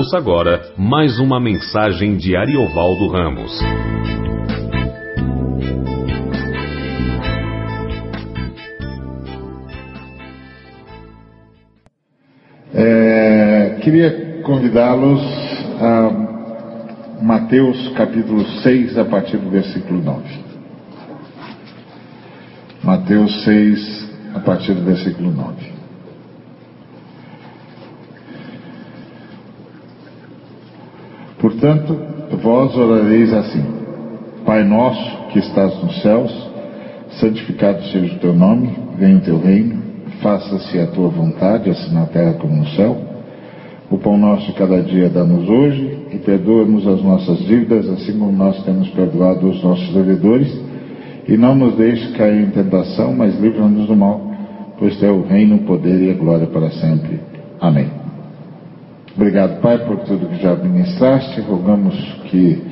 Ouça agora mais uma mensagem de Ariovaldo Ramos. É, queria convidá-los a Mateus capítulo 6, a partir do versículo 9. Mateus 6, a partir do versículo 9. Portanto, vós orareis assim: Pai nosso que estás nos céus, santificado seja o teu nome, venha o teu reino, faça-se a tua vontade, assim na terra como no céu. O pão nosso cada dia dá-nos hoje e perdoa-nos as nossas dívidas, assim como nós temos perdoado os nossos devedores. E não nos deixe cair em tentação, mas livra-nos do mal, pois teu o reino, o poder e a glória para sempre. Amém. Obrigado, Pai, por tudo que já ministraste. Rogamos que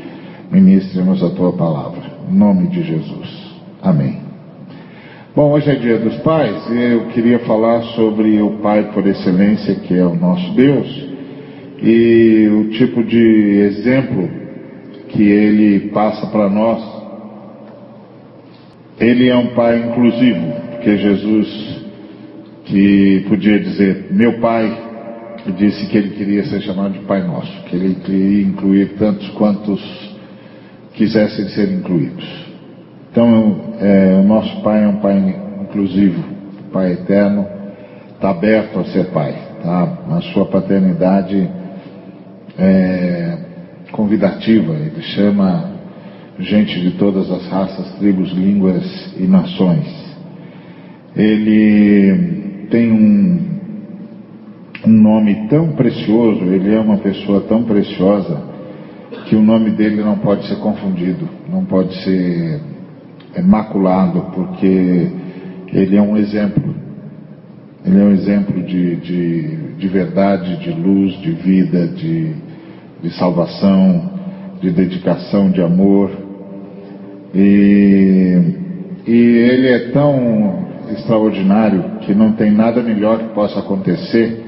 ministremos a tua palavra. Em nome de Jesus. Amém. Bom, hoje é dia dos pais e eu queria falar sobre o Pai por excelência, que é o nosso Deus, e o tipo de exemplo que ele passa para nós. Ele é um Pai inclusivo, porque Jesus, que podia dizer, meu Pai, e disse que ele queria ser chamado de Pai Nosso, que ele queria incluir tantos quantos quisessem ser incluídos. Então, é, o nosso Pai é um Pai inclusivo, Pai eterno, está aberto a ser Pai. Tá? A sua paternidade é convidativa, ele chama gente de todas as raças, tribos, línguas e nações. Ele tem um um nome tão precioso, ele é uma pessoa tão preciosa, que o nome dele não pode ser confundido, não pode ser maculado, porque ele é um exemplo. Ele é um exemplo de, de, de verdade, de luz, de vida, de, de salvação, de dedicação, de amor. E, e ele é tão extraordinário que não tem nada melhor que possa acontecer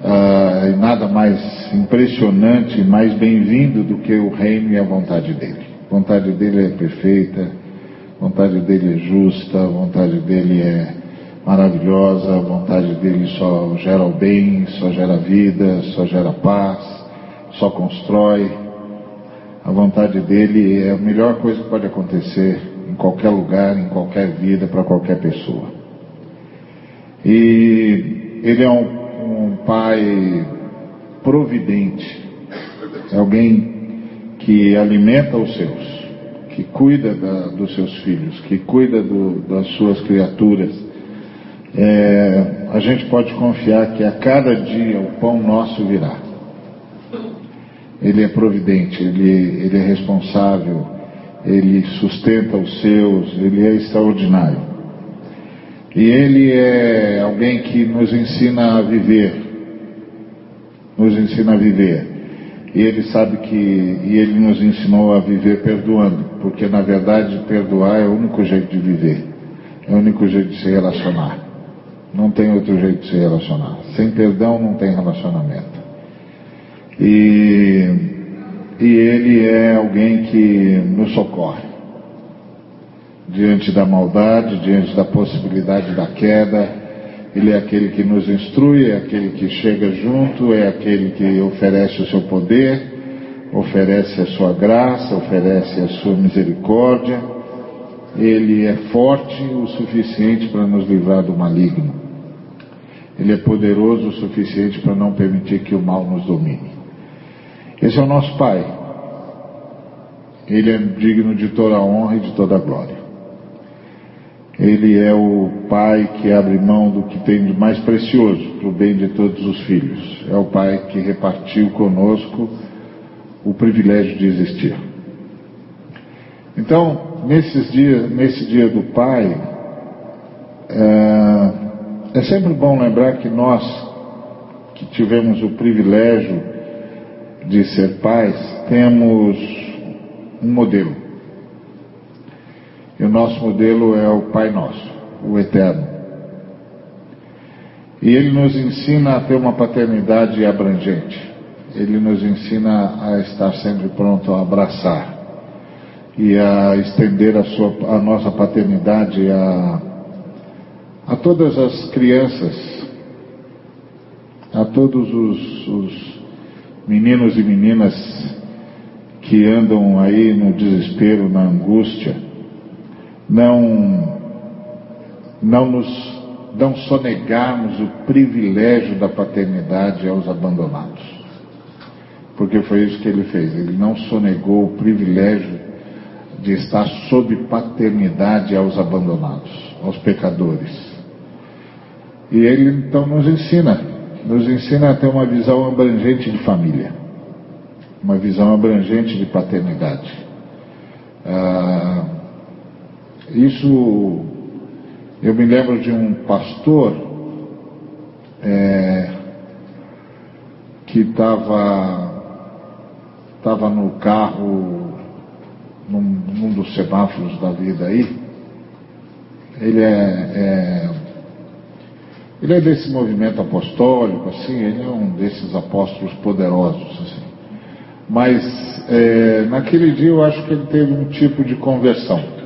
uh, nada mais impressionante, mais bem-vindo do que o reino e a vontade dele. A vontade dele é perfeita, a vontade dele é justa, a vontade dele é maravilhosa, a vontade dele só gera o bem, só gera vida, só gera paz, só constrói. A vontade dele é a melhor coisa que pode acontecer em qualquer lugar, em qualquer vida, para qualquer pessoa. E ele é um um pai providente, é alguém que alimenta os seus, que cuida da, dos seus filhos, que cuida do, das suas criaturas. É, a gente pode confiar que a cada dia o pão nosso virá. Ele é providente, ele, ele é responsável, ele sustenta os seus, ele é extraordinário. E ele é alguém que nos ensina a viver. Nos ensina a viver. E ele sabe que, e ele nos ensinou a viver perdoando, porque na verdade perdoar é o único jeito de viver, é o único jeito de se relacionar. Não tem outro jeito de se relacionar. Sem perdão não tem relacionamento. E, e ele é alguém que nos socorre diante da maldade, diante da possibilidade da queda. Ele é aquele que nos instrui, é aquele que chega junto, é aquele que oferece o seu poder, oferece a sua graça, oferece a sua misericórdia. Ele é forte o suficiente para nos livrar do maligno. Ele é poderoso o suficiente para não permitir que o mal nos domine. Esse é o nosso Pai. Ele é digno de toda a honra e de toda a glória. Ele é o pai que abre mão do que tem de mais precioso para o bem de todos os filhos. É o pai que repartiu conosco o privilégio de existir. Então, nesses dias, nesse dia do pai, é, é sempre bom lembrar que nós, que tivemos o privilégio de ser pais, temos um modelo. E o nosso modelo é o Pai Nosso, o Eterno. E ele nos ensina a ter uma paternidade abrangente. ele nos ensina a estar sempre pronto a abraçar e a estender a, sua, a nossa paternidade a, a todas as crianças, a todos os, os meninos e meninas que andam aí no desespero, na angústia, não, não nos não sonegarmos o privilégio da paternidade aos abandonados. Porque foi isso que ele fez. Ele não sonegou o privilégio de estar sob paternidade aos abandonados, aos pecadores. E ele então nos ensina, nos ensina a ter uma visão abrangente de família, uma visão abrangente de paternidade. Ah, isso, eu me lembro de um pastor é, que estava estava no carro num, num, dos semáforos da vida aí. Ele é, é, ele é desse movimento apostólico, assim, ele é um desses apóstolos poderosos, assim. Mas é, naquele dia eu acho que ele teve um tipo de conversão.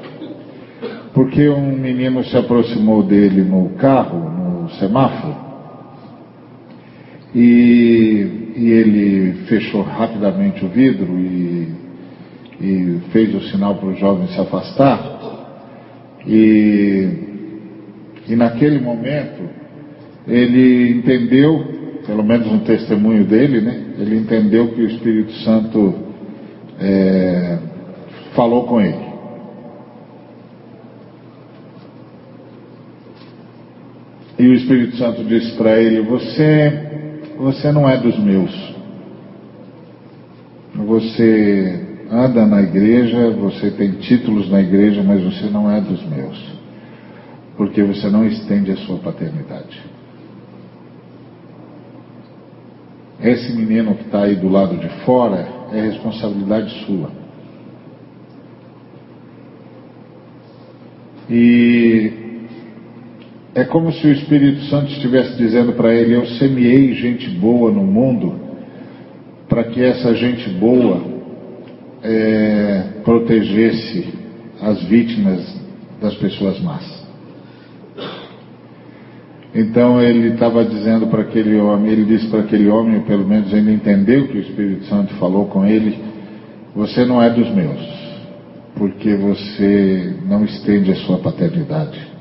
Porque um menino se aproximou dele no carro, no semáforo, e e ele fechou rapidamente o vidro e, e fez o sinal para o jovem se afastar. E, e naquele momento ele entendeu, pelo menos no testemunho dele, né? Ele entendeu que o Espírito Santo é, falou com ele. E o Espírito Santo disse para ele: Você você não é dos meus. Você anda na igreja, você tem títulos na igreja, mas você não é dos meus. Porque você não estende a sua paternidade. Esse menino que está aí do lado de fora é responsabilidade sua. E é como se o Espírito Santo estivesse dizendo para ele: Eu semeei gente boa no mundo, para que essa gente boa é, protegesse as vítimas das pessoas más. Então ele estava dizendo para aquele homem, ele disse para aquele homem, pelo menos ele entendeu que o Espírito Santo falou com ele: Você não é dos meus, porque você não estende a sua paternidade.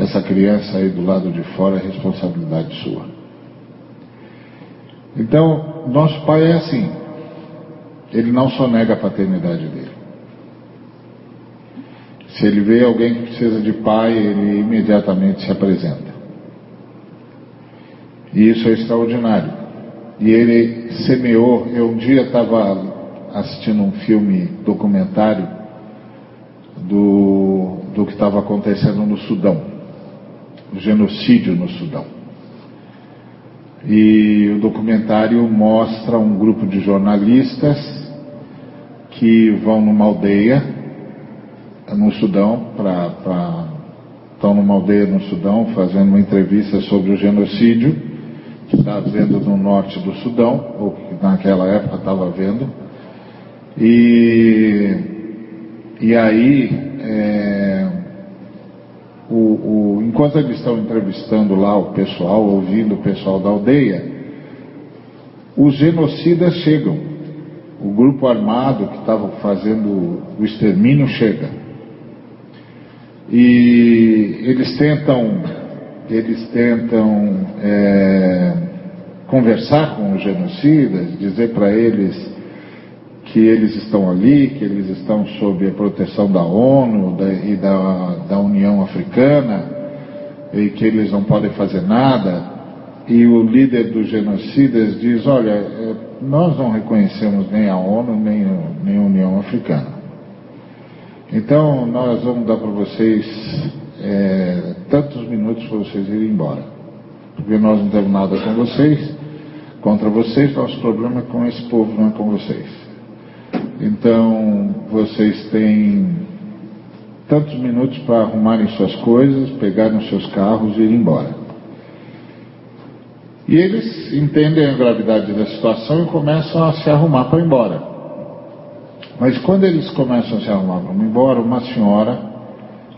Essa criança aí do lado de fora é responsabilidade sua. Então, nosso pai é assim. Ele não só nega a paternidade dele. Se ele vê alguém que precisa de pai, ele imediatamente se apresenta. E isso é extraordinário. E ele semeou. Eu um dia estava assistindo um filme documentário do, do que estava acontecendo no Sudão genocídio no Sudão. E o documentário mostra um grupo de jornalistas que vão numa aldeia no Sudão, pra, estão numa aldeia no Sudão fazendo uma entrevista sobre o genocídio que está havendo no norte do Sudão, ou que naquela época estava havendo. E, e aí é, o, o, enquanto eles estão entrevistando lá o pessoal, ouvindo o pessoal da aldeia, os genocidas chegam. O grupo armado que estava fazendo o extermínio chega. E eles tentam, eles tentam é, conversar com os genocidas, dizer para eles que eles estão ali, que eles estão sob a proteção da ONU da, e da, da União Africana, e que eles não podem fazer nada. E o líder dos genocidas diz: Olha, é, nós não reconhecemos nem a ONU nem, nem a União Africana. Então, nós vamos dar para vocês é, tantos minutos para vocês irem embora. Porque nós não temos nada com vocês, contra vocês, nosso problema é com esse povo, não é com vocês. Então, vocês têm tantos minutos para arrumarem suas coisas, pegarem seus carros e ir embora. E eles entendem a gravidade da situação e começam a se arrumar para ir embora. Mas quando eles começam a se arrumar para ir embora, uma senhora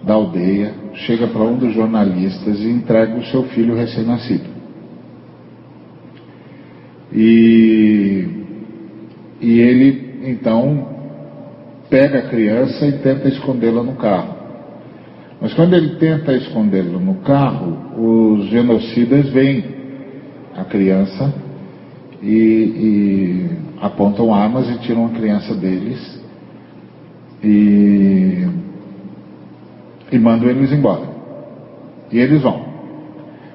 da aldeia chega para um dos jornalistas e entrega o seu filho recém-nascido. E, e ele então pega a criança e tenta escondê-la no carro. Mas quando ele tenta escondê-la no carro, os genocidas veem a criança e, e apontam armas e tiram a criança deles e, e mandam eles embora. E eles vão.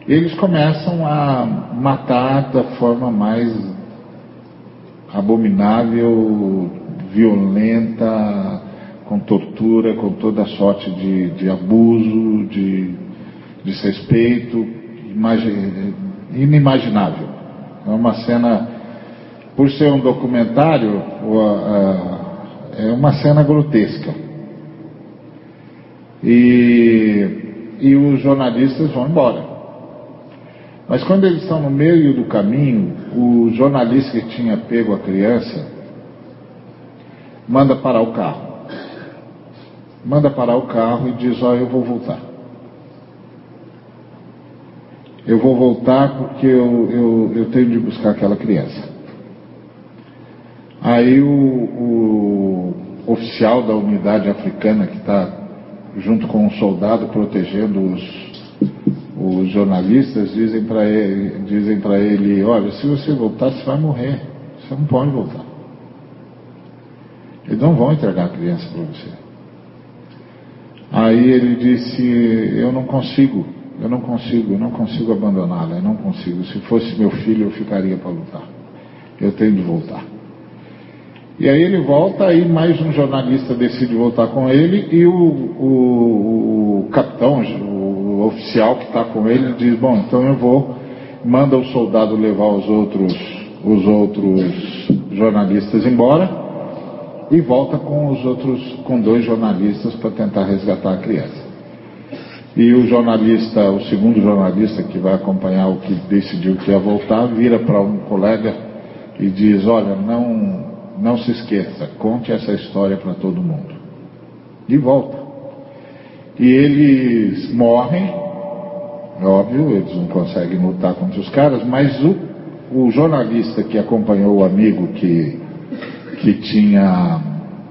E eles começam a matar da forma mais abominável, violenta, com tortura, com toda sorte de, de abuso, de desrespeito, inimaginável. É uma cena, por ser um documentário, é uma cena grotesca. E, e os jornalistas vão embora. Mas quando eles estão no meio do caminho, o jornalista que tinha pego a criança manda parar o carro. Manda parar o carro e diz: Ó, oh, eu vou voltar. Eu vou voltar porque eu, eu, eu tenho de buscar aquela criança. Aí o, o oficial da unidade africana que está junto com um soldado protegendo os, os jornalistas dizem para ele, dizem para ele, olha, se você voltar, você vai morrer. Você não pode voltar. Eles não vão entregar a criança para você. Aí ele disse, eu não consigo, eu não consigo, eu não consigo abandoná-la, eu não consigo. Se fosse meu filho, eu ficaria para lutar. Eu tenho de voltar. E aí ele volta, aí mais um jornalista decide voltar com ele, e o, o, o capitão, o oficial que está com ele, diz, bom, então eu vou, manda o soldado levar os outros, os outros jornalistas embora, e volta com os outros, com dois jornalistas para tentar resgatar a criança. E o jornalista, o segundo jornalista que vai acompanhar o que decidiu que ia voltar, vira para um colega e diz: Olha, não, não se esqueça, conte essa história para todo mundo. E volta. E eles morrem, óbvio, eles não conseguem lutar contra os caras, mas o, o jornalista que acompanhou o amigo que que tinha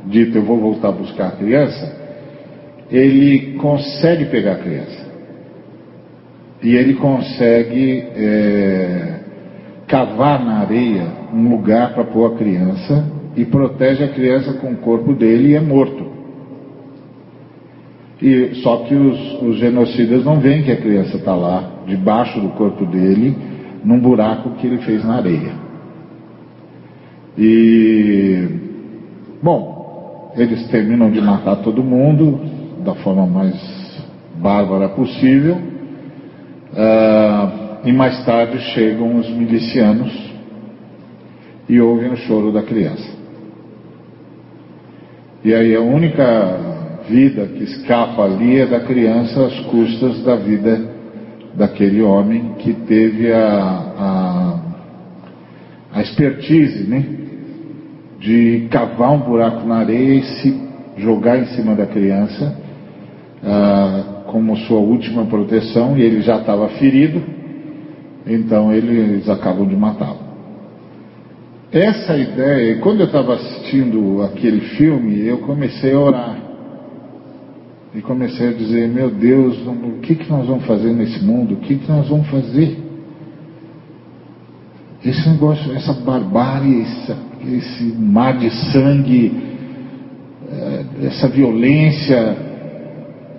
dito eu vou voltar a buscar a criança, ele consegue pegar a criança. E ele consegue é, cavar na areia um lugar para pôr a criança e protege a criança com o corpo dele e é morto. E, só que os, os genocidas não veem que a criança está lá, debaixo do corpo dele, num buraco que ele fez na areia. E, bom, eles terminam de matar todo mundo da forma mais bárbara possível. Uh, e mais tarde chegam os milicianos e ouvem o choro da criança. E aí a única vida que escapa ali é da criança às custas da vida daquele homem que teve a, a, a expertise, né? de cavar um buraco na areia e se jogar em cima da criança ah, como sua última proteção, e ele já estava ferido, então eles acabam de matá-lo. Essa ideia, quando eu estava assistindo aquele filme, eu comecei a orar. E comecei a dizer, meu Deus, o que, que nós vamos fazer nesse mundo? O que, que nós vamos fazer? Esse negócio, essa barbárie, esse mar de sangue, é, essa violência.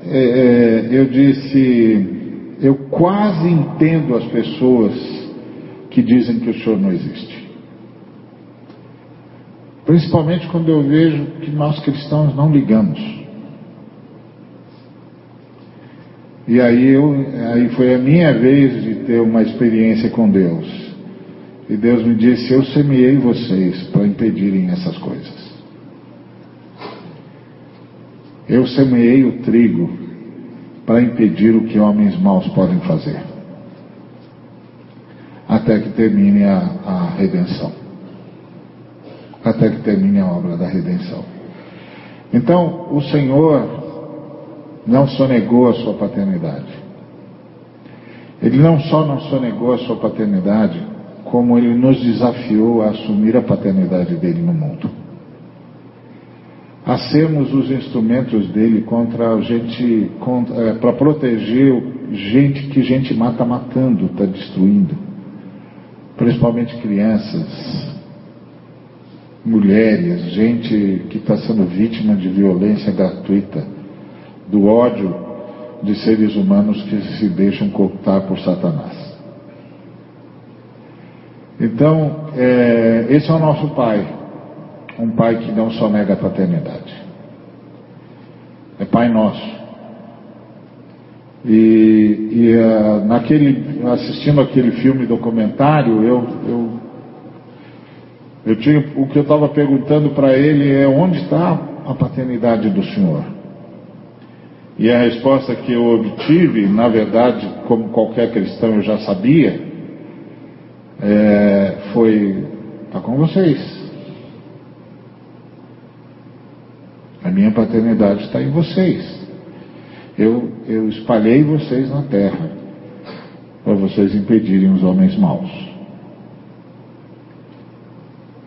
É, eu disse, eu quase entendo as pessoas que dizem que o Senhor não existe. Principalmente quando eu vejo que nós cristãos não ligamos. E aí, eu, aí foi a minha vez de ter uma experiência com Deus. E Deus me disse: Eu semeei vocês para impedirem essas coisas. Eu semeei o trigo para impedir o que homens maus podem fazer. Até que termine a, a redenção. Até que termine a obra da redenção. Então, o Senhor não sonegou a sua paternidade. Ele não só não sonegou a sua paternidade, como ele nos desafiou a assumir a paternidade dele no mundo. A sermos os instrumentos dele contra gente, é, para proteger gente que gente mata matando, está destruindo. Principalmente crianças, mulheres, gente que está sendo vítima de violência gratuita, do ódio de seres humanos que se deixam cooptar por Satanás. Então, é, esse é o nosso Pai, um Pai que não só nega a paternidade, é Pai nosso. E, e uh, naquele, assistindo aquele filme documentário, eu, eu, eu tinha, o que eu estava perguntando para ele é onde está a paternidade do Senhor? E a resposta que eu obtive, na verdade, como qualquer cristão eu já sabia, é, foi: está com vocês. A minha paternidade está em vocês. Eu, eu espalhei vocês na terra para vocês impedirem os homens maus.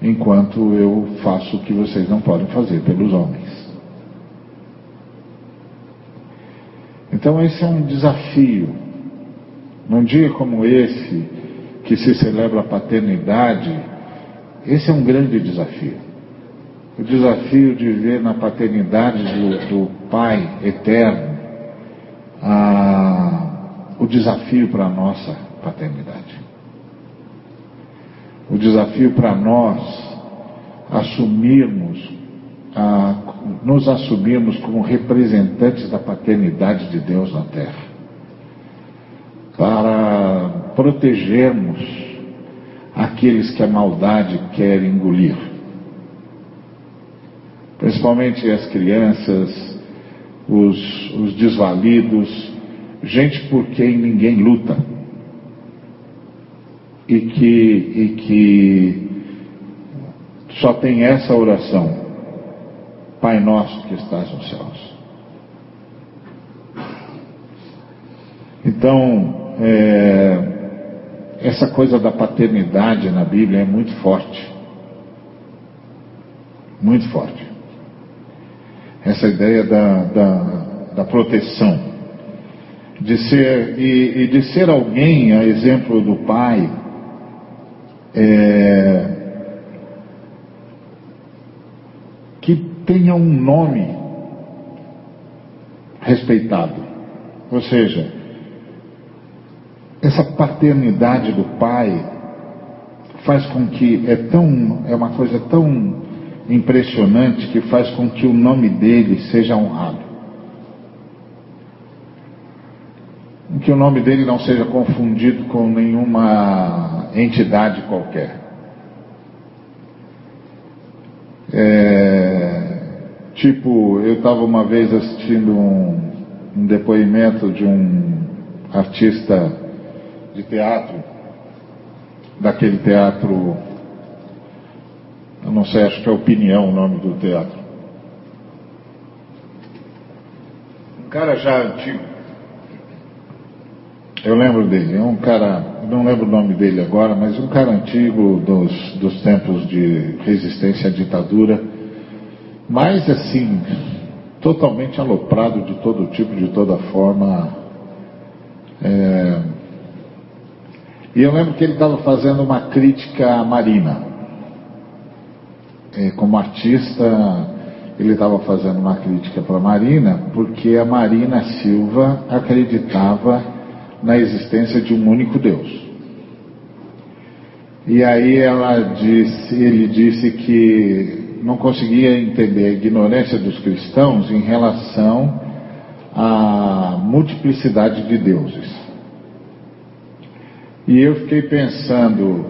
Enquanto eu faço o que vocês não podem fazer pelos homens. Então, esse é um desafio. Num dia como esse, que se celebra a paternidade, esse é um grande desafio. O desafio de ver na paternidade do, do Pai eterno a, o desafio para a nossa paternidade. Desafio para nós assumirmos, a, nos assumirmos como representantes da paternidade de Deus na terra. Para protegermos aqueles que a maldade quer engolir. Principalmente as crianças, os, os desvalidos, gente por quem ninguém luta. E que, e que só tem essa oração: Pai nosso que estás nos céus. Então, é, essa coisa da paternidade na Bíblia é muito forte. Muito forte. Essa ideia da, da, da proteção. De ser, e, e, de ser alguém, a exemplo do pai, é, que tenha um nome respeitado. Ou seja, essa paternidade do pai faz com que é tão é uma coisa tão impressionante que faz com que o nome dele seja honrado. Que o nome dele não seja confundido com nenhuma entidade qualquer. É, tipo, eu estava uma vez assistindo um, um depoimento de um artista de teatro, daquele teatro, eu não sei, acho que é Opinião o nome do teatro. Um cara já antigo, eu lembro dele, um cara, não lembro o nome dele agora, mas um cara antigo dos, dos tempos de resistência à ditadura, mas assim, totalmente aloprado de todo tipo, de toda forma. É, e eu lembro que ele estava fazendo uma crítica à Marina. É, como artista, ele estava fazendo uma crítica para a Marina, porque a Marina Silva acreditava na existência de um único Deus. E aí ela disse, ele disse que não conseguia entender a ignorância dos cristãos em relação à multiplicidade de deuses. E eu fiquei pensando,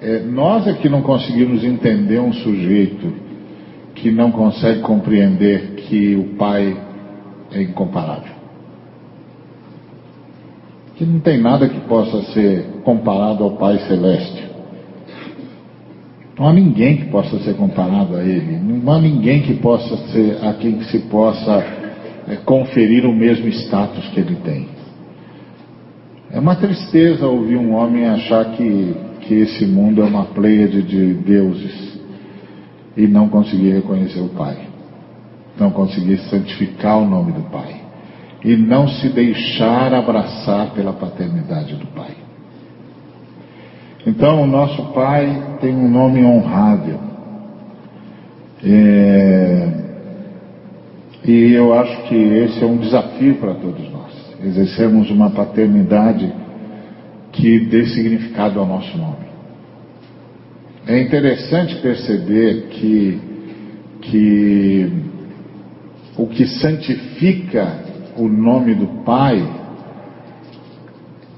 é, nós é que não conseguimos entender um sujeito que não consegue compreender que o Pai é incomparável. Que não tem nada que possa ser comparado ao Pai Celeste. Não há ninguém que possa ser comparado a Ele. Não há ninguém que possa ser a quem se possa é, conferir o mesmo status que Ele tem. É uma tristeza ouvir um homem achar que, que esse mundo é uma pleiade de deuses e não conseguir reconhecer o Pai, não conseguir santificar o nome do Pai e não se deixar abraçar pela paternidade do Pai. Então, o nosso Pai tem um nome honrável. É... E eu acho que esse é um desafio para todos nós, exercermos uma paternidade que dê significado ao nosso nome. É interessante perceber que, que o que santifica o nome do Pai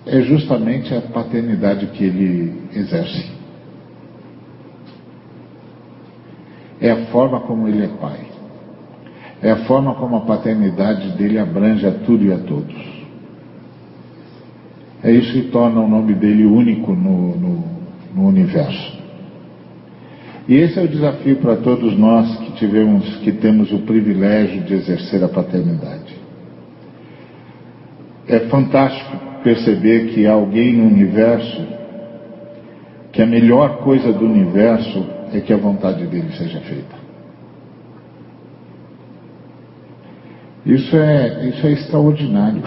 é justamente a paternidade que ele exerce. É a forma como ele é pai. É a forma como a paternidade dele abrange a tudo e a todos. É isso que torna o nome dele único no, no, no universo. E esse é o desafio para todos nós que tivemos, que temos o privilégio de exercer a paternidade. É fantástico perceber que há alguém no universo que a melhor coisa do universo é que a vontade dele seja feita. Isso é, isso é extraordinário.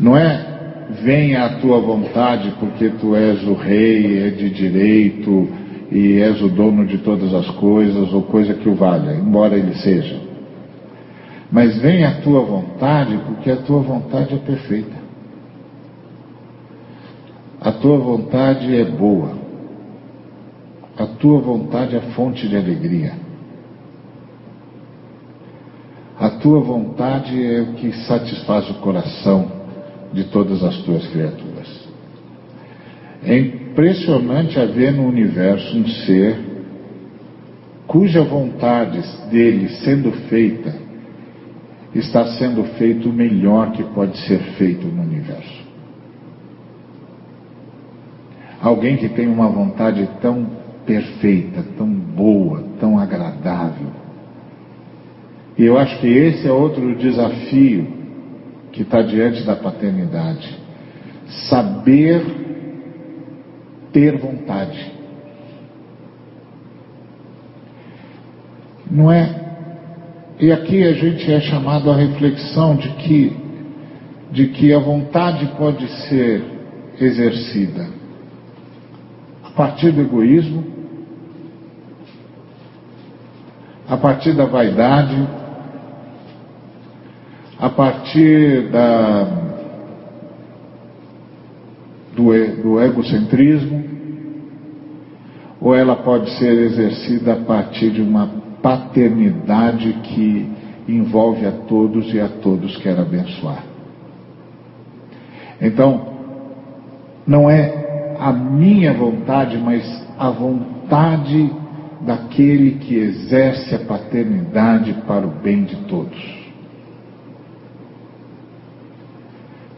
Não é venha a tua vontade porque tu és o rei, é de direito e és o dono de todas as coisas ou coisa que o valha, embora ele seja. Mas venha a tua vontade porque a tua vontade é perfeita. A tua vontade é boa. A tua vontade é fonte de alegria. A tua vontade é o que satisfaz o coração de todas as tuas criaturas. É impressionante haver no universo um ser cuja vontade dele sendo feita está sendo feito o melhor que pode ser feito no universo. Alguém que tem uma vontade tão perfeita, tão boa, tão agradável. E eu acho que esse é outro desafio que está diante da paternidade. Saber ter vontade. Não é. E aqui a gente é chamado à reflexão de que, de que a vontade pode ser exercida. A partir do egoísmo, a partir da vaidade, a partir da, do, do egocentrismo, ou ela pode ser exercida a partir de uma paternidade que envolve a todos e a todos quer abençoar. Então, não é a minha vontade, mas a vontade daquele que exerce a paternidade para o bem de todos.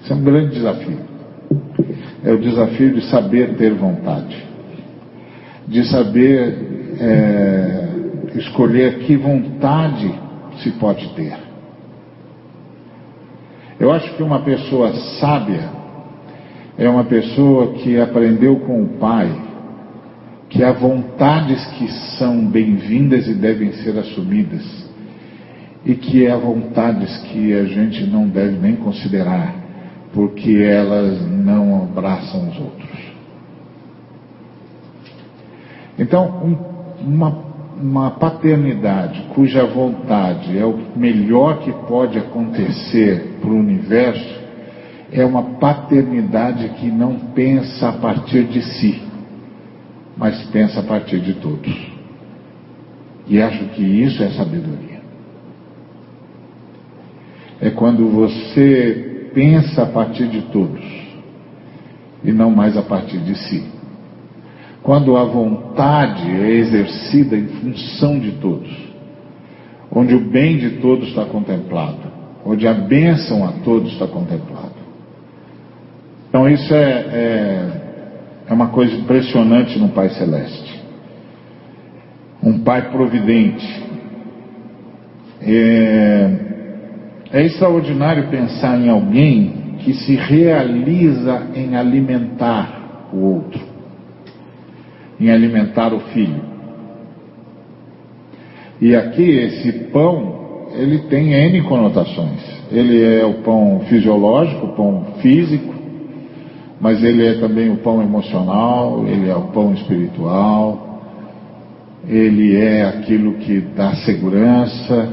Isso é um grande desafio. É o desafio de saber ter vontade, de saber é, escolher que vontade se pode ter. Eu acho que uma pessoa sábia é uma pessoa que aprendeu com o pai que há vontades que são bem-vindas e devem ser assumidas, e que há vontades que a gente não deve nem considerar porque elas não abraçam os outros. Então, um, uma, uma paternidade cuja vontade é o melhor que pode acontecer para o universo, é uma paternidade que não pensa a partir de si, mas pensa a partir de todos. E acho que isso é sabedoria. É quando você pensa a partir de todos e não mais a partir de si. Quando a vontade é exercida em função de todos, onde o bem de todos está contemplado, onde a bênção a todos está contemplada. Então isso é, é, é uma coisa impressionante no Pai Celeste. Um Pai providente. É, é extraordinário pensar em alguém que se realiza em alimentar o outro, em alimentar o filho. E aqui esse pão, ele tem N conotações. Ele é o pão fisiológico, o pão físico, mas ele é também o pão emocional, ele é o pão espiritual, ele é aquilo que dá segurança,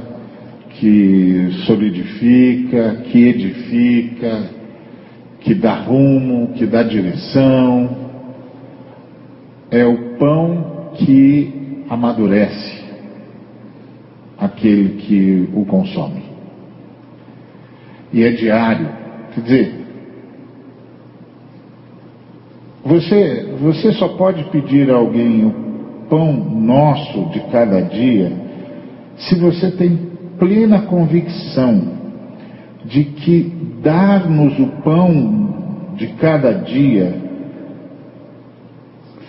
que solidifica, que edifica, que dá rumo, que dá direção. É o pão que amadurece aquele que o consome. E é diário. Quer dizer, Você, você só pode pedir a alguém o pão nosso de cada dia se você tem plena convicção de que dar-nos o pão de cada dia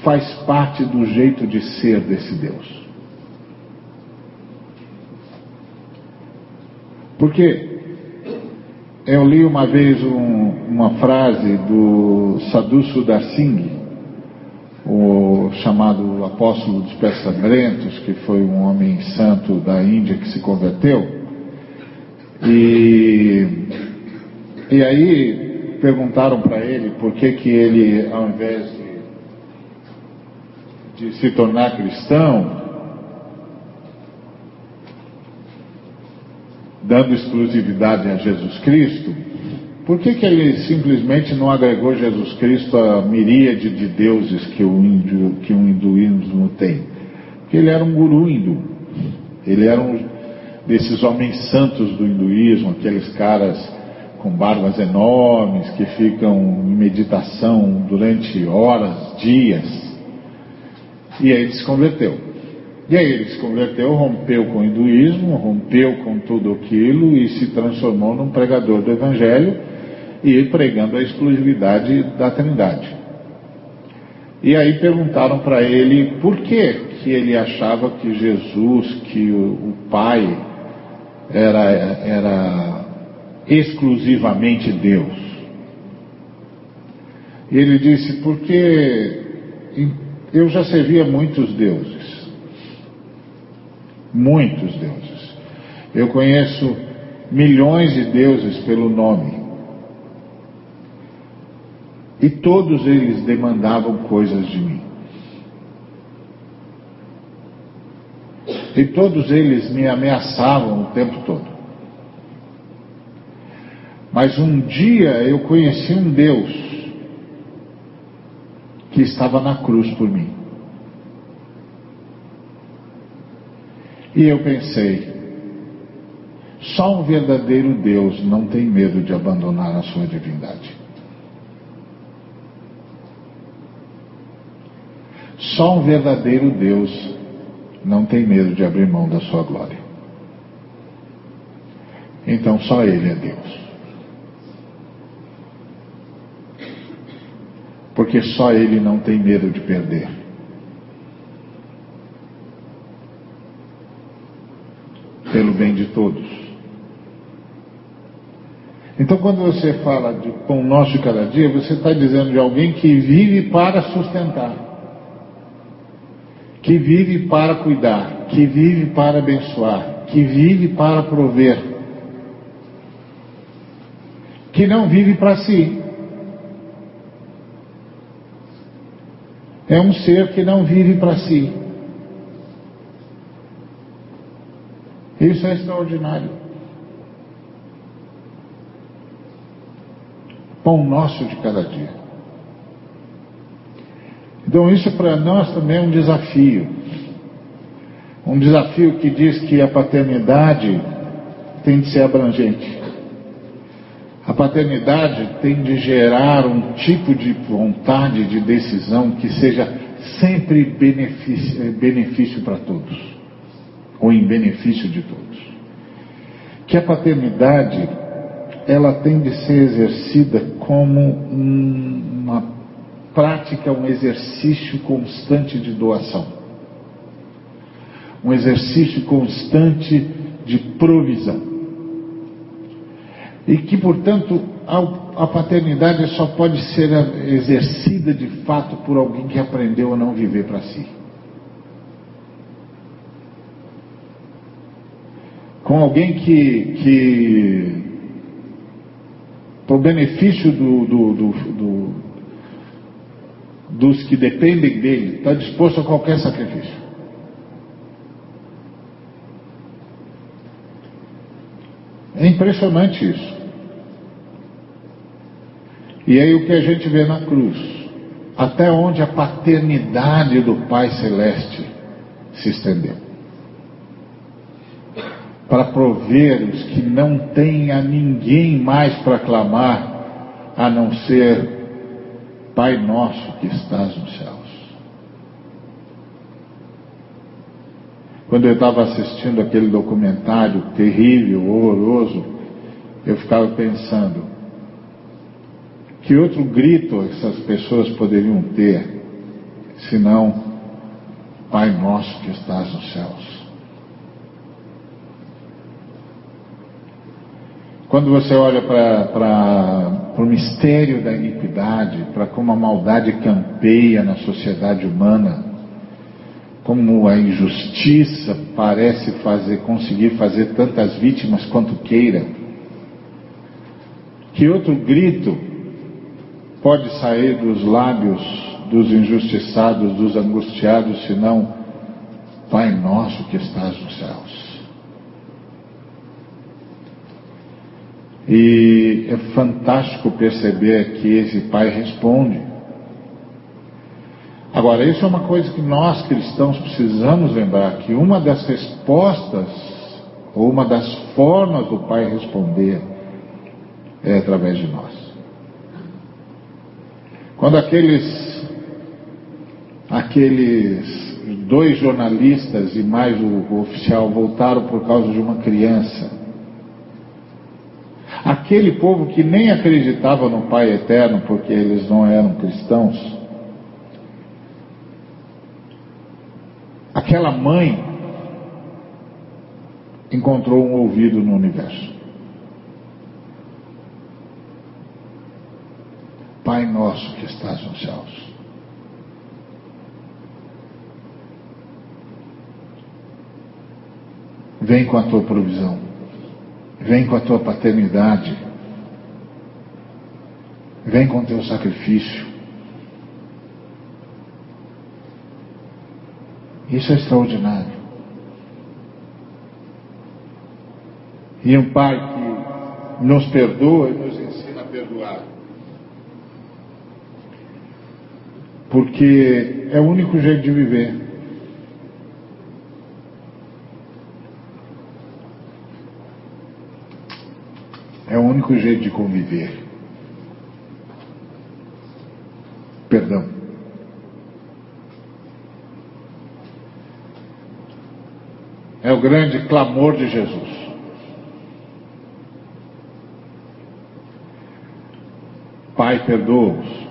faz parte do jeito de ser desse Deus. Porque eu li uma vez um, uma frase do Sadhu Sudar Singh, o chamado apóstolo dos pés sangrentos, que foi um homem santo da Índia que se converteu. E, e aí perguntaram para ele por que, que ele, ao invés de, de se tornar cristão, dando exclusividade a Jesus Cristo, por que, que ele simplesmente não agregou Jesus Cristo à miríade de deuses que o, índio, que o hinduísmo tem? Porque ele era um guru hindu. Ele era um desses homens santos do hinduísmo, aqueles caras com barbas enormes que ficam em meditação durante horas, dias. E aí ele se converteu. E aí ele se converteu, rompeu com o hinduísmo, rompeu com tudo aquilo e se transformou num pregador do Evangelho e pregando a exclusividade da Trindade. E aí perguntaram para ele por que, que ele achava que Jesus, que o, o Pai, era, era exclusivamente Deus. E ele disse, porque eu já servia muitos deuses muitos deuses. Eu conheço milhões de deuses pelo nome. E todos eles demandavam coisas de mim. E todos eles me ameaçavam o tempo todo. Mas um dia eu conheci um Deus que estava na cruz por mim. E eu pensei, só um verdadeiro Deus não tem medo de abandonar a sua divindade. Só um verdadeiro Deus não tem medo de abrir mão da sua glória. Então só Ele é Deus. Porque só Ele não tem medo de perder. pelo bem de todos. Então, quando você fala de pão nosso de cada dia, você está dizendo de alguém que vive para sustentar, que vive para cuidar, que vive para abençoar, que vive para prover, que não vive para si. É um ser que não vive para si. Isso é extraordinário. Pão nosso de cada dia. Então, isso para nós também é um desafio. Um desafio que diz que a paternidade tem de ser abrangente. A paternidade tem de gerar um tipo de vontade de decisão que seja sempre benefício, benefício para todos ou em benefício de todos. que a paternidade ela tem de ser exercida como uma prática, um exercício constante de doação, um exercício constante de provisão. E que, portanto, a, paternidade só pode ser exercida de fato por alguém que aprendeu a não viver para si. Com alguém que, que para o benefício do, do, do, dos que dependem dele, está disposto a qualquer sacrifício. É impressionante isso. E aí o que a gente vê na cruz? Até onde a paternidade do Pai Celeste se estendeu. Para prover os que não têm a ninguém mais para clamar, a não ser Pai nosso que estás nos céus. Quando eu estava assistindo aquele documentário terrível, horroroso, eu ficava pensando, que outro grito essas pessoas poderiam ter, senão, Pai nosso que estás nos céus? Quando você olha para o mistério da iniquidade, para como a maldade campeia na sociedade humana, como a injustiça parece fazer, conseguir fazer tantas vítimas quanto queira, que outro grito pode sair dos lábios dos injustiçados, dos angustiados, senão Pai nosso que estás nos céus. E é fantástico perceber que esse Pai responde. Agora, isso é uma coisa que nós cristãos precisamos lembrar: que uma das respostas, ou uma das formas do Pai responder, é através de nós. Quando aqueles, aqueles dois jornalistas e mais o, o oficial voltaram por causa de uma criança, aquele povo que nem acreditava no Pai Eterno porque eles não eram cristãos, aquela mãe encontrou um ouvido no universo. Pai nosso que estás nos céus. Vem com a tua provisão. Vem com a tua paternidade. Vem com o teu sacrifício. Isso é extraordinário. E um Pai que nos perdoa e nos ensina a perdoar. porque é o único jeito de viver. É o único jeito de conviver. Perdão. É o grande clamor de Jesus. Pai, perdoa-os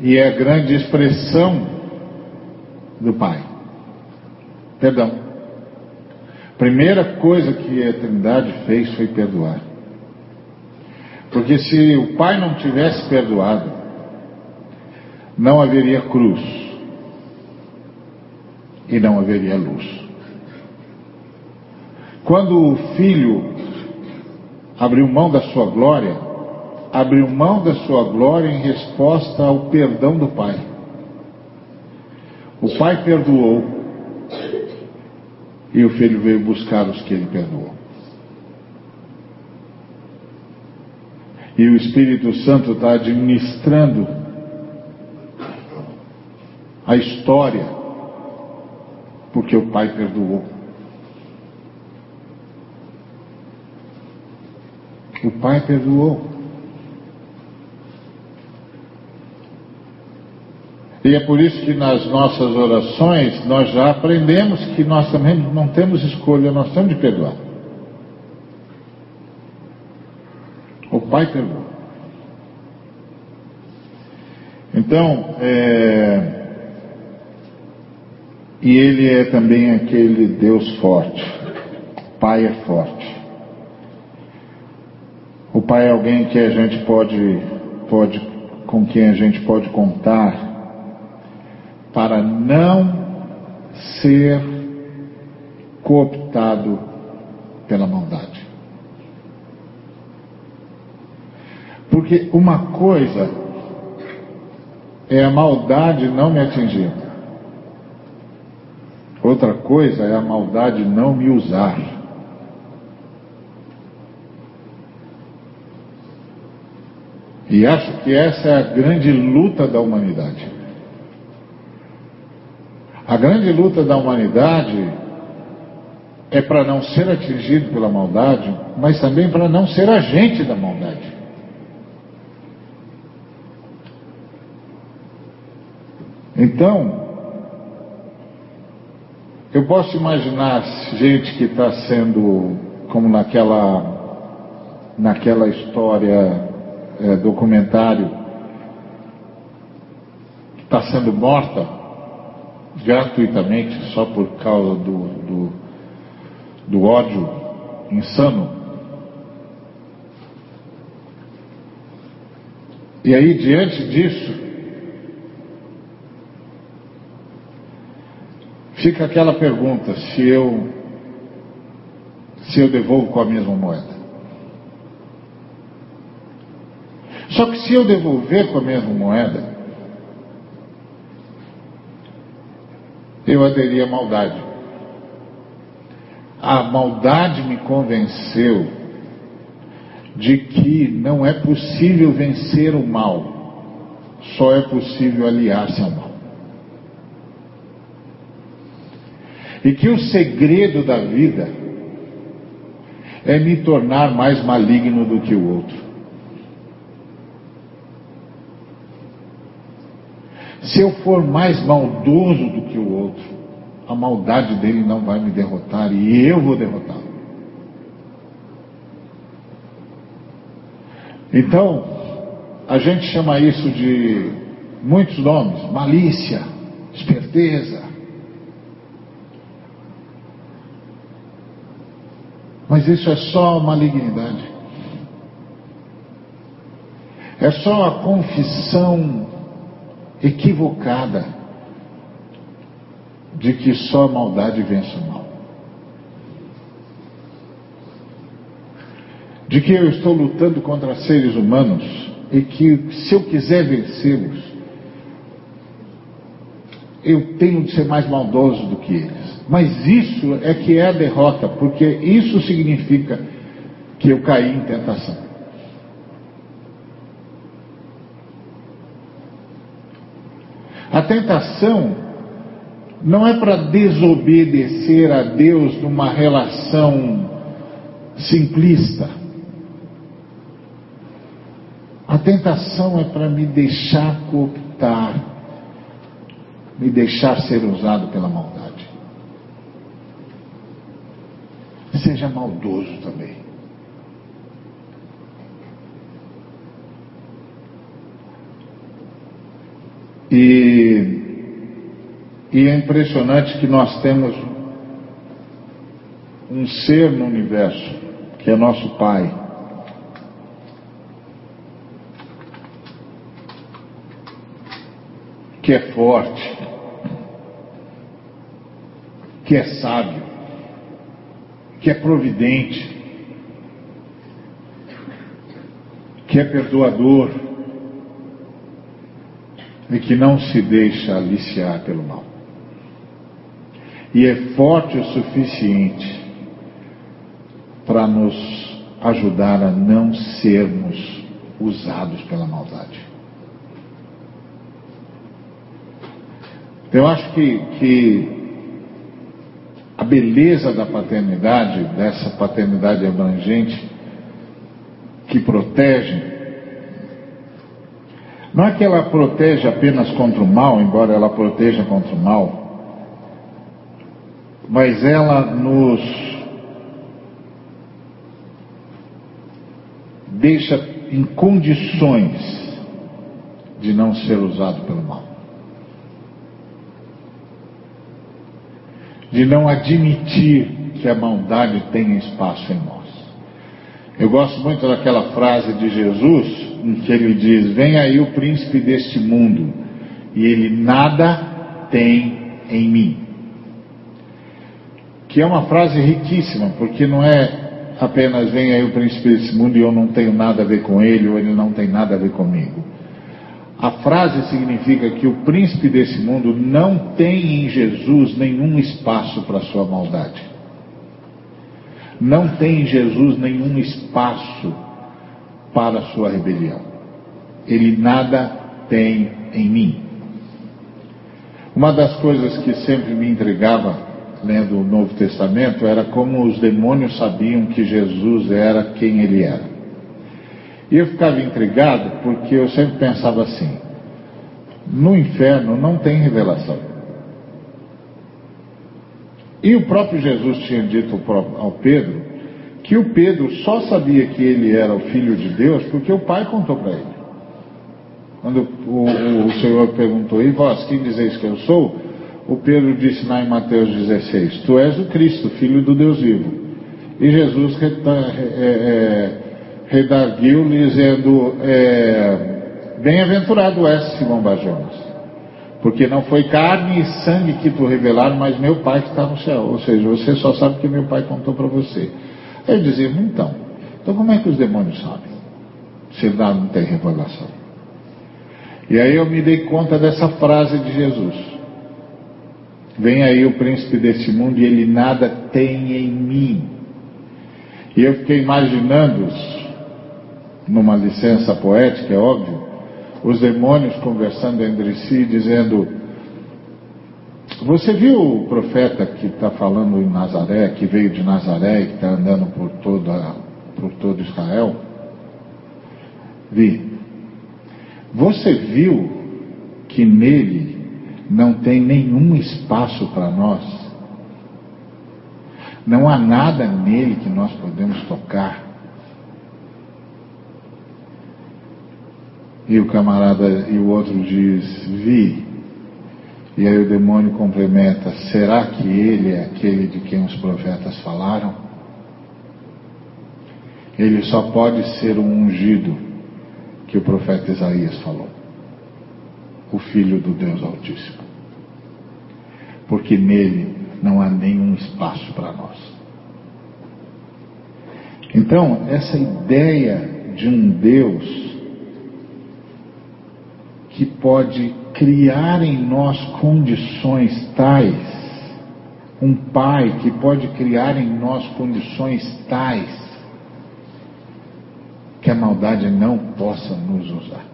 e é a grande expressão do Pai. Perdão. Primeira coisa que a Trindade fez foi perdoar. Porque se o Pai não tivesse perdoado, não haveria cruz e não haveria luz. Quando o Filho abriu mão da sua glória, abriu mão da sua glória em resposta ao perdão do Pai. O Pai perdoou e o Filho veio buscar os que ele perdoou. E o Espírito Santo está administrando a história, porque o Pai perdoou. O Pai perdoou. E é por isso que nas nossas orações nós já aprendemos que nós também não temos escolha, nós temos de perdoar. O Pai perdoa. Então, é... e Ele é também aquele Deus forte. O Pai é forte. O Pai é alguém que a gente pode, pode, com quem a gente pode contar para não ser cooptado pela maldade. Porque uma coisa é a maldade não me atingir. Outra coisa é a maldade não me usar. E acho que essa é a grande luta da humanidade. A grande luta da humanidade é para não ser atingido pela maldade, mas também para não ser agente da maldade. Então, eu posso imaginar gente que está sendo, como naquela, naquela história, é, documentário, que está sendo morta gratuitamente só por causa do, do, do ódio insano. E aí, diante disso, fica aquela pergunta: se eu, se eu devolvo com a mesma moeda. Só que se eu devolver com a mesma moeda, eu aderi à maldade. A maldade me convenceu de que não é possível vencer o mal, só é possível aliar-se ao mal. E que o segredo da vida é me tornar mais maligno do que o outro. Se eu for mais maldoso do que o outro, a maldade dele não vai me derrotar e eu vou derrotá-lo. Então, a gente chama isso de muitos nomes: malícia, esperteza. Mas isso é só malignidade. É só a confissão equivocada de que só a maldade vence o mal. De que eu estou lutando contra seres humanos e que se eu quiser vencê-los, eu tenho de ser mais maldoso do que eles. Mas isso é que é a derrota, porque isso significa que eu caí em tentação. A tentação não é para desobedecer a Deus numa relação simplista. A tentação é para me deixar cooptar, me deixar ser usado pela maldade. Seja maldoso também. E, e é impressionante que nós temos um ser no universo, que é nosso Pai. Que é forte, que é sábio, que é providente, que é perdoador, e que não se deixa aliciar pelo mal. E é forte o suficiente para nos ajudar a não sermos usados pela maldade. Eu acho que, que a beleza da paternidade, dessa paternidade abrangente, que protege, Não é que ela protege apenas contra o mal, embora ela proteja contra o mal, mas ela nos deixa em condições de não ser usado pelo mal. De não admitir que a maldade tenha espaço em nós. Eu gosto muito daquela frase de Jesus em que ele diz: Vem aí o príncipe deste mundo, e ele nada tem em mim. Que é uma frase riquíssima, porque não é apenas vem aí o príncipe desse mundo e eu não tenho nada a ver com ele, ou ele não tem nada a ver comigo. A frase significa que o príncipe desse mundo não tem em Jesus nenhum espaço para sua maldade. Não tem em Jesus nenhum espaço para sua rebelião. Ele nada tem em mim. Uma das coisas que sempre me entregava lendo o Novo Testamento era como os demônios sabiam que Jesus era quem ele era. E eu ficava intrigado porque eu sempre pensava assim: no inferno não tem revelação. E o próprio Jesus tinha dito ao Pedro que o Pedro só sabia que ele era o filho de Deus porque o pai contou para ele. Quando o, o, o, Senhor perguntou, e vós, quem dizeis que eu sou? O Pedro disse lá em Mateus 16, tu és o Cristo, filho do Deus vivo. E Jesus é, é, redarguiu-lhe dizendo, é, bem-aventurado és, Simão Bajonas, porque não foi carne e sangue que tu revelaram, mas meu Pai que está no céu. Ou seja, você só sabe que meu Pai contou para você. Ele dizia, então, então como é que os demônios sabem? Se lá não tem revelação. E aí eu me dei conta dessa frase de Jesus. Vem aí o príncipe desse mundo e ele nada tem em mim. E eu fiquei imaginando, numa licença poética, é óbvio, os demônios conversando entre si, dizendo: você viu o profeta que está falando em Nazaré, que veio de Nazaré e que está andando por, toda, por todo Israel? Vi. Você viu que nele não tem nenhum espaço para nós? Não há nada nele que nós podemos tocar. E o camarada e o outro diz: Vi. E aí o demônio complementa: será que ele é aquele de quem os profetas falaram? Ele só pode ser o ungido que o profeta Isaías falou, o filho do Deus Altíssimo. Porque nele não há nenhum espaço para nós. Então, essa ideia de um Deus que pode criar em nós condições tais, um pai que pode criar em nós condições tais, que a maldade não possa nos usar.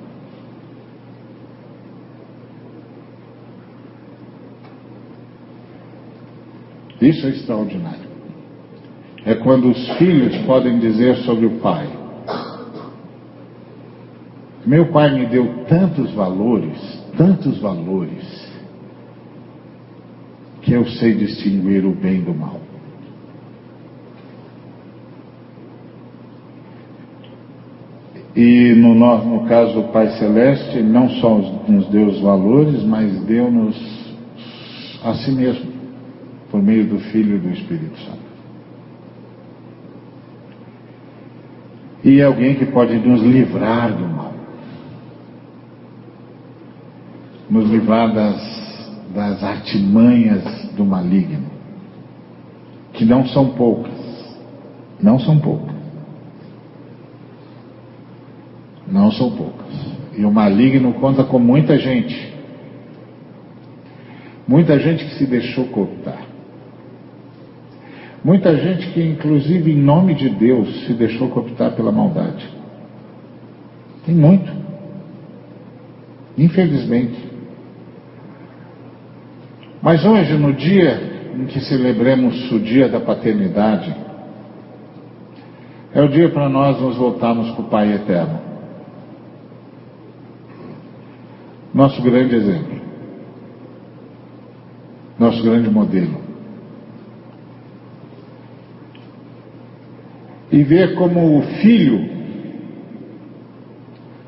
Isso é extraordinário. É quando os filhos podem dizer sobre o pai: Meu pai me deu tantos valores tantos valores que eu sei distinguir o bem do mal. E no, no caso do Pai Celeste, não só nos deu os valores, mas deu-nos a si mesmo, por meio do Filho e do Espírito Santo. E alguém que pode nos livrar do mal. Nos livrar das, das artimanhas do maligno, que não são poucas, não são poucas. Não são poucas. E o maligno conta com muita gente. Muita gente que se deixou cooptar. Muita gente que, inclusive, em nome de Deus, se deixou cooptar pela maldade. Tem muito. Infelizmente. Mas hoje, no dia em que celebremos o dia da paternidade, é o dia para nós nos voltarmos para o Pai Eterno. nosso grande exemplo, nosso grande modelo. E ver como o Filho,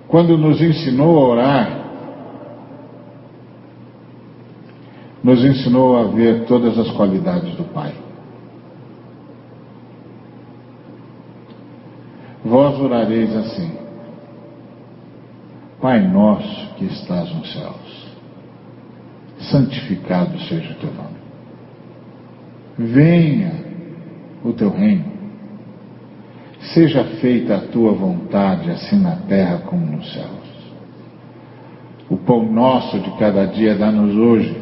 quando nos ensinou a orar, nos ensinou a ver todas as qualidades do Pai. Vós orareis assim: Pai nosso que estás nos céus, santificado seja o teu nome. Venha o teu reino. Seja feita a tua vontade, assim na terra como nos céus. O pão nosso de cada dia dá-nos hoje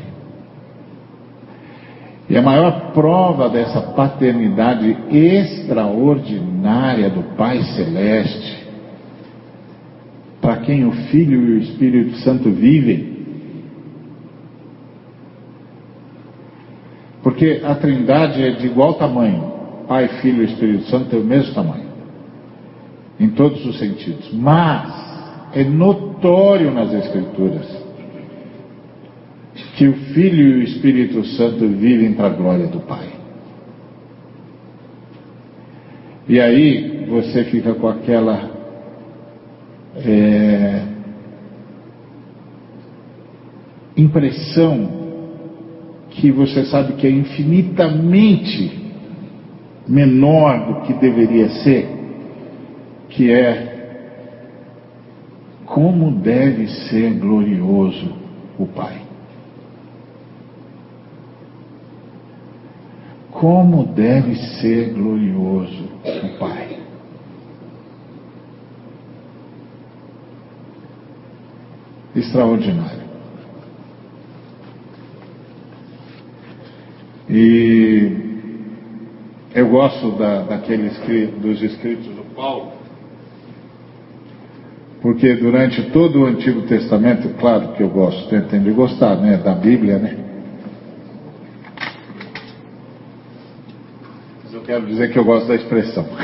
E a maior prova dessa paternidade extraordinária do Pai Celeste, para quem o Filho e o Espírito Santo vivem, porque a Trindade é de igual tamanho, Pai, Filho e Espírito Santo têm o mesmo tamanho, em todos os sentidos, mas é notório nas Escrituras que o Filho e o Espírito Santo vivem para a glória do Pai. E aí você fica com aquela é, impressão que você sabe que é infinitamente menor do que deveria ser, que é como deve ser glorioso o Pai. Como deve ser glorioso o Pai. Extraordinário. E eu gosto da, daqueles dos escritos do Paulo, porque durante todo o Antigo Testamento, claro que eu gosto, tentando de gostar, né, da Bíblia, né? Quero dizer que eu gosto da expressão.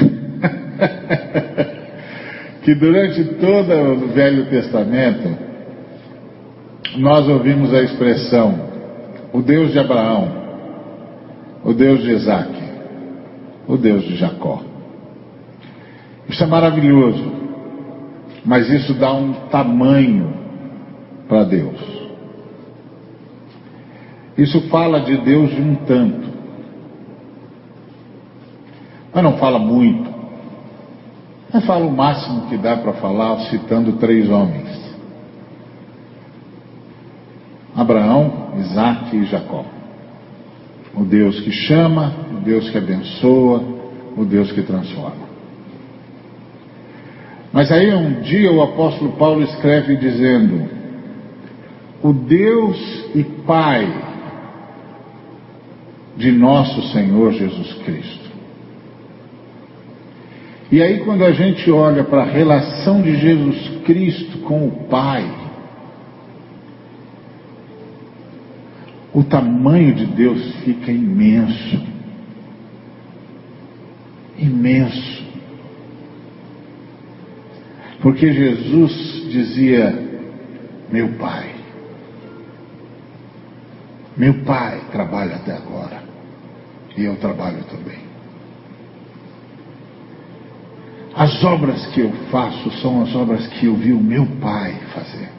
que durante todo o Velho Testamento, nós ouvimos a expressão o Deus de Abraão, o Deus de Isaac, o Deus de Jacó. Isso é maravilhoso, mas isso dá um tamanho para Deus. Isso fala de Deus de um tanto mas não fala muito. Mas fala o máximo que dá para falar, citando três homens: Abraão, Isaac e Jacó. O Deus que chama, o Deus que abençoa, o Deus que transforma. Mas aí um dia o apóstolo Paulo escreve dizendo: O Deus e Pai de nosso Senhor Jesus Cristo e aí, quando a gente olha para a relação de Jesus Cristo com o Pai, o tamanho de Deus fica imenso. Imenso. Porque Jesus dizia: Meu Pai, meu Pai trabalha até agora, e eu trabalho também. As obras que eu faço são as obras que eu vi o meu pai fazer.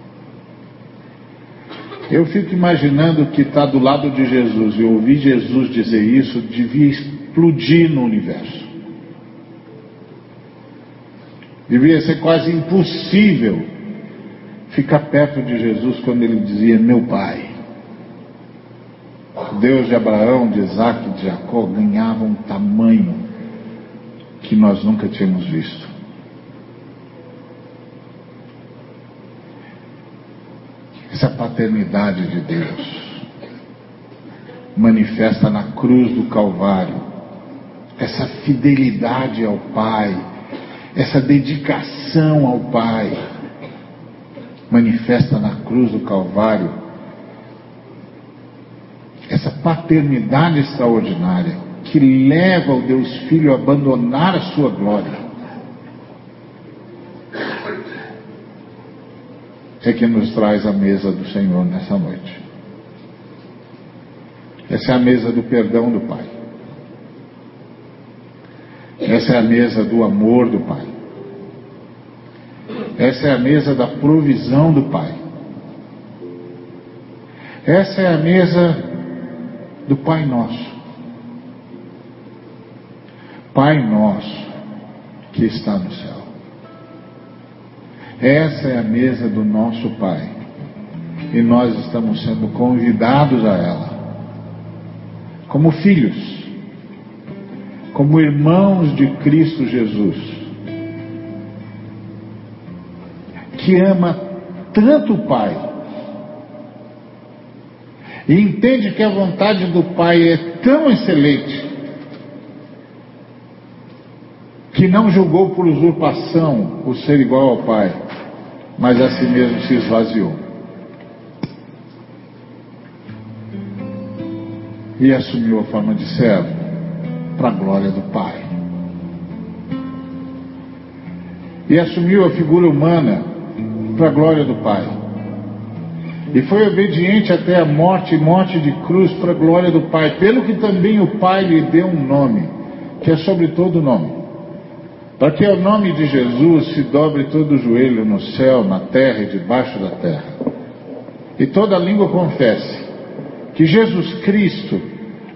Eu fico imaginando que está do lado de Jesus e ouvir Jesus dizer isso devia explodir no universo. Devia ser quase impossível ficar perto de Jesus quando ele dizia: Meu pai. Deus de Abraão, de Isaac, de Jacó ganhava um tamanho que nós nunca tínhamos visto. Essa paternidade de Deus. manifesta na cruz do Calvário. Essa fidelidade ao Pai, essa dedicação ao Pai, manifesta na cruz do Calvário. Essa paternidade extraordinária que leva o Deus Filho a abandonar a sua glória. É que nos traz a mesa do Senhor nessa noite. Essa é a mesa do perdão do Pai. Essa é a mesa do amor do Pai. Essa é a mesa da provisão do Pai. Essa é a mesa do Pai Nosso. Pai Nosso que está no céu. Essa é a mesa do nosso Pai. E nós estamos sendo convidados a ela como filhos, como irmãos de Cristo Jesus, que ama tanto o Pai e entende que a vontade do Pai é tão excelente que não julgou por usurpação o ser igual ao Pai, mas a si mesmo se esvaziou. e assumiu a forma de servo para a glória do Pai. E assumiu a figura humana para a glória do Pai. E foi obediente até a morte e morte de cruz para a glória do Pai, pelo que também o Pai lhe deu um nome, que é sobre todo nome. Para que ao nome de Jesus se dobre todo o joelho no céu, na terra e debaixo da terra. E toda língua confesse que Jesus Cristo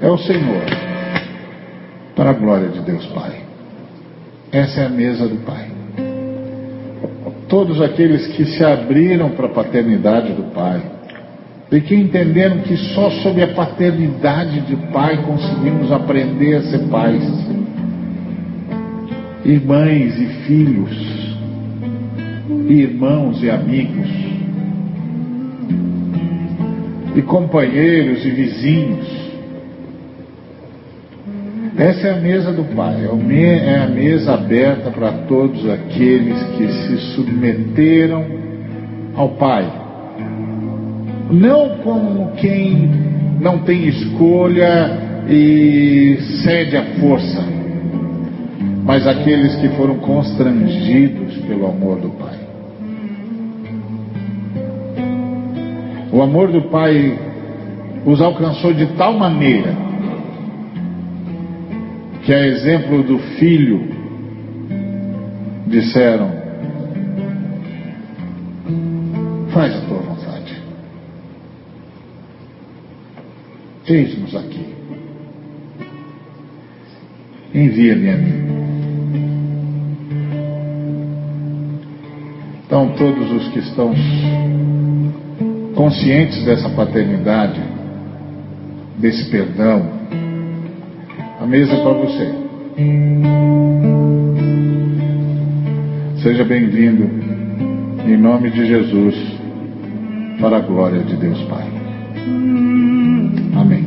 é o Senhor, para a glória de Deus Pai. Essa é a mesa do Pai. Todos aqueles que se abriram para a paternidade do Pai, e que entenderam que só sob a paternidade de Pai conseguimos aprender a ser pais, irmãs e filhos, irmãos e amigos, e companheiros e vizinhos. Essa é a mesa do Pai, é, é a mesa aberta para todos aqueles que se submeteram ao Pai. Não como quem não tem escolha e cede à força, mas aqueles que foram constrangidos pelo amor do Pai. O amor do Pai os alcançou de tal maneira que, a exemplo do filho, disseram: Faz a tua vontade. Eis-nos aqui. Envia-me a mim. Então, todos os que estão conscientes dessa paternidade, desse perdão, a mesa é para você. Seja bem-vindo, em nome de Jesus, para a glória de Deus Pai. Amém.